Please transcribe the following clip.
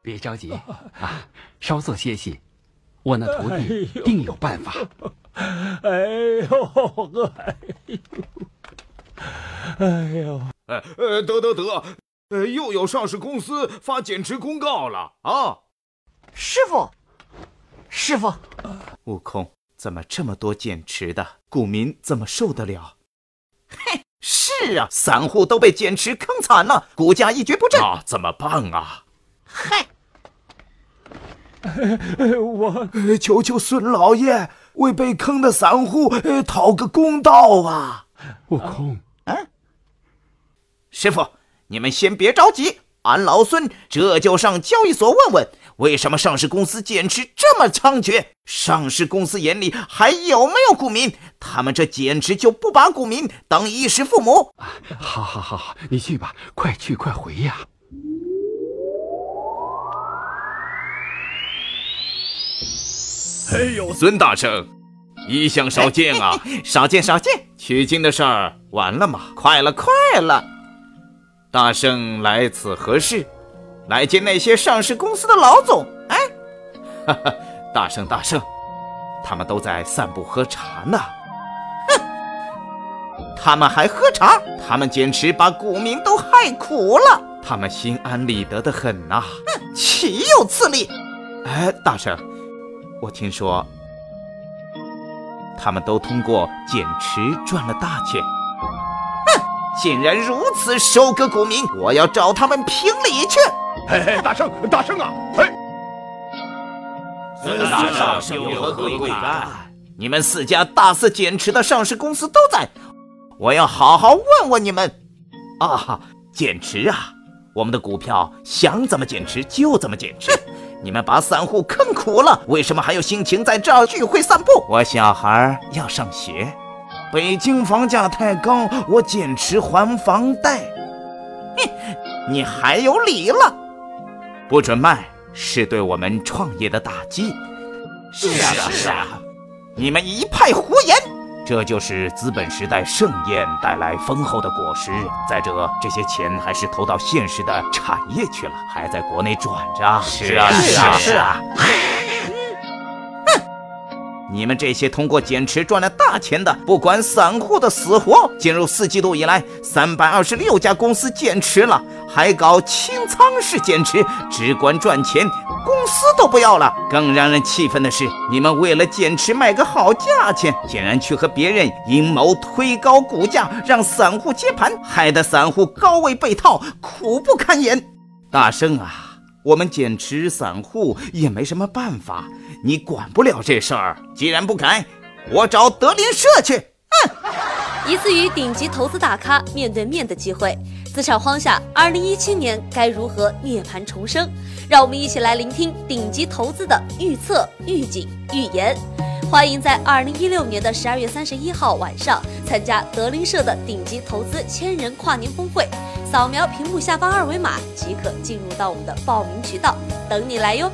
别着急啊，稍作歇息，我那徒弟定有办法。哎呦，哎呦，哎呦，哎呃，得得得，呃，又有上市公司发减持公告了啊！师傅，师傅，悟空，怎么这么多减持的？股民怎么受得了？嘿，是啊，散户都被减持坑惨了，股价一蹶不振。那怎么办啊？嗨。我求求孙老爷为被坑的散户讨个公道啊！悟空，嗯，师傅，你们先别着急，俺老孙这就上交易所问问，为什么上市公司减持这么猖獗？上市公司眼里还有没有股民？他们这简直就不把股民当衣食父母！好，好，好，好，你去吧，快去快回呀！哎呦，孙大圣，一向 少见啊！少见少见，取经的事儿完了吗？快了快了。大圣来此何事？来见那些上市公司的老总。哎，哈哈，大圣大圣，他们都在散步喝茶呢。哼，他们还喝茶？他们简直把股民都害苦了。他们心安理得的很呐。哼，岂有此理！哎，大圣。我听说，他们都通过减持赚了大钱。哼，竟然如此收割股民，我要找他们评理去！嘿嘿，大圣，大圣啊！嘿，孙大圣有何贵干？你们四家大肆减持的上市公司都在，我要好好问问你们。啊，减持啊！我们的股票想怎么减持就怎么减持。你们把散户坑苦了，为什么还有心情在这儿聚会散步？我小孩要上学，北京房价太高，我减持还房贷。哼，你还有理了？不准卖，是对我们创业的打击。是啊是啊，你们一派胡言。这就是资本时代盛宴带来丰厚的果实。再者，这些钱还是投到现实的产业去了，还在国内转着。是啊，是啊，是啊。你们这些通过减持赚了大钱的，不管散户的死活。进入四季度以来，三百二十六家公司减持了，还搞清仓式减持，只管赚钱，公司都不要了。更让人气愤的是，你们为了减持卖个好价钱，竟然去和别人阴谋推高股价，让散户接盘，害得散户高位被套，苦不堪言。大圣啊！我们减持散户也没什么办法，你管不了这事儿。既然不改，我找德林社去。哼！一次与顶级投资大咖面对面的机会，资产荒下，二零一七年该如何涅槃重生？让我们一起来聆听顶级投资的预测、预警、预言。欢迎在二零一六年的十二月三十一号晚上参加德林社的顶级投资千人跨年峰会。扫描屏幕下方二维码即可进入到我们的报名渠道，等你来哟。